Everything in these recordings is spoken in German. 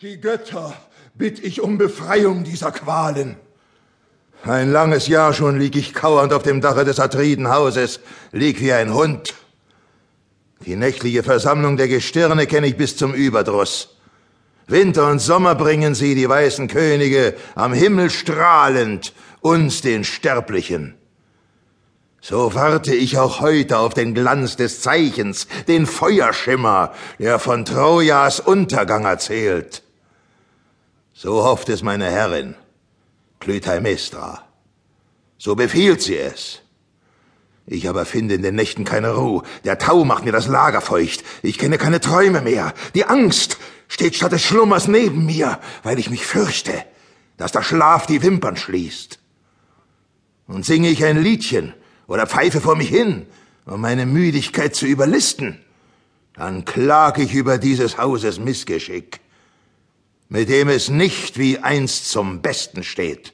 Die Götter bitt ich um Befreiung dieser Qualen. Ein langes Jahr schon lieg ich kauernd auf dem Dache des Atridenhauses, lieg wie ein Hund. Die nächtliche Versammlung der Gestirne kenne ich bis zum Überdruss. Winter und Sommer bringen sie, die weißen Könige, am Himmel strahlend, uns den Sterblichen. So warte ich auch heute auf den Glanz des Zeichens, den Feuerschimmer, der von Trojas Untergang erzählt. So hofft es meine Herrin, Clytemnestra. So befiehlt sie es. Ich aber finde in den Nächten keine Ruhe. Der Tau macht mir das Lager feucht. Ich kenne keine Träume mehr. Die Angst steht statt des Schlummers neben mir, weil ich mich fürchte, dass der Schlaf die Wimpern schließt. Und singe ich ein Liedchen, oder pfeife vor mich hin, um meine Müdigkeit zu überlisten, dann klag ich über dieses Hauses Missgeschick, mit dem es nicht wie einst zum Besten steht.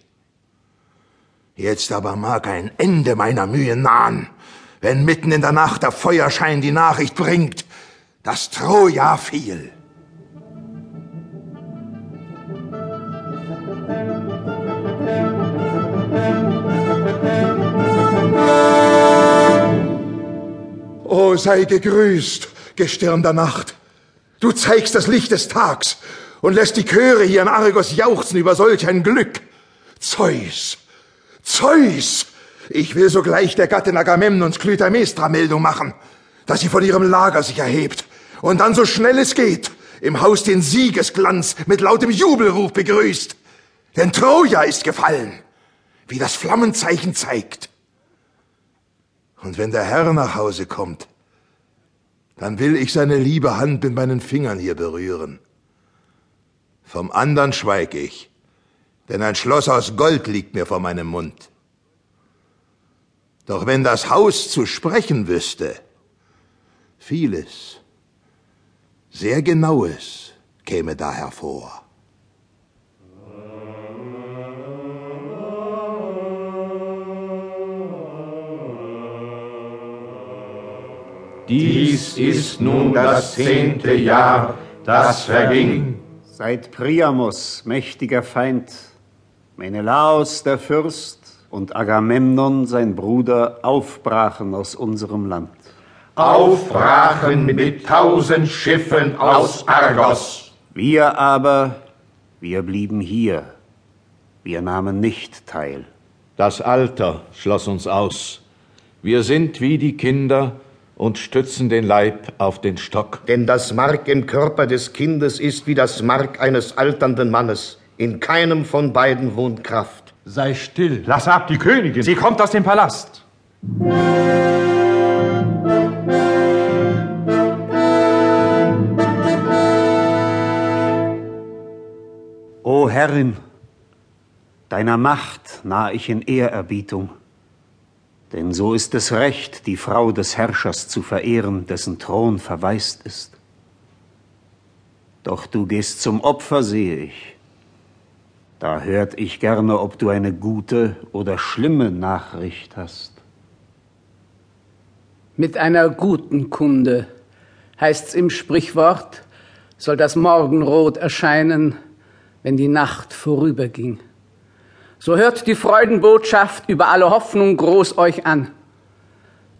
Jetzt aber mag ein Ende meiner Mühen nahen, wenn mitten in der Nacht der Feuerschein die Nachricht bringt, dass Troja fiel. O sei gegrüßt, Gestirn der Nacht. Du zeigst das Licht des Tags und lässt die Chöre hier in Argos jauchzen über solch ein Glück. Zeus, Zeus, ich will sogleich der Gattin Agamemnons Clytemnestra Meldung machen, dass sie von ihrem Lager sich erhebt und dann so schnell es geht im Haus den Siegesglanz mit lautem Jubelruf begrüßt. Denn Troja ist gefallen, wie das Flammenzeichen zeigt. Und wenn der Herr nach Hause kommt, dann will ich seine liebe Hand mit meinen Fingern hier berühren. Vom andern schweig ich, denn ein Schloss aus Gold liegt mir vor meinem Mund. Doch wenn das Haus zu sprechen wüsste, vieles, sehr genaues käme da hervor. Dies ist nun das zehnte Jahr, das verging. Seit Priamos, mächtiger Feind, Menelaos, der Fürst, und Agamemnon, sein Bruder, aufbrachen aus unserem Land. Aufbrachen mit tausend Schiffen aus Argos. Wir aber, wir blieben hier. Wir nahmen nicht teil. Das Alter schloss uns aus. Wir sind wie die Kinder, und stützen den Leib auf den Stock. Denn das Mark im Körper des Kindes ist wie das Mark eines alternden Mannes. In keinem von beiden wohnt Kraft. Sei still. Lass ab, die Königin. Sie kommt aus dem Palast. O Herrin, deiner Macht nah ich in Ehrerbietung. Denn so ist es recht, die Frau des Herrschers zu verehren, dessen Thron verwaist ist. Doch du gehst zum Opfer, sehe ich. Da hört ich gerne, ob du eine gute oder schlimme Nachricht hast. Mit einer guten Kunde heißt's im Sprichwort, soll das Morgenrot erscheinen, wenn die Nacht vorüberging. So hört die Freudenbotschaft über alle Hoffnung groß euch an.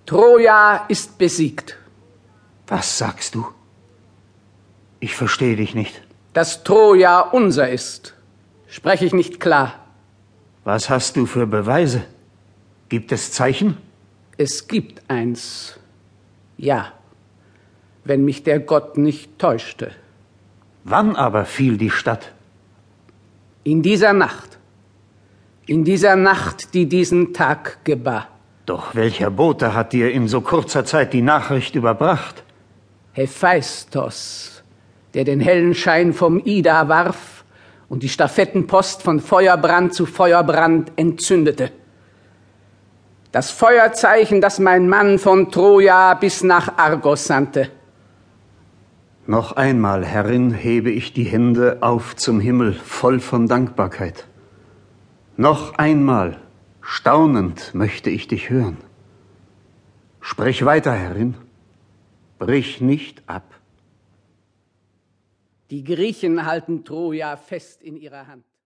Troja ist besiegt. Was sagst du? Ich verstehe dich nicht. Dass Troja unser ist, spreche ich nicht klar. Was hast du für Beweise? Gibt es Zeichen? Es gibt eins. Ja, wenn mich der Gott nicht täuschte. Wann aber fiel die Stadt? In dieser Nacht in dieser Nacht, die diesen Tag gebar. Doch welcher Bote hat dir in so kurzer Zeit die Nachricht überbracht? Hephaistos, der den hellen Schein vom Ida warf und die Stafettenpost von Feuerbrand zu Feuerbrand entzündete. Das Feuerzeichen, das mein Mann von Troja bis nach Argos sandte. Noch einmal, Herrin, hebe ich die Hände auf zum Himmel, voll von Dankbarkeit. Noch einmal, staunend möchte ich dich hören. Sprich weiter, Herrin, brich nicht ab. Die Griechen halten Troja fest in ihrer Hand.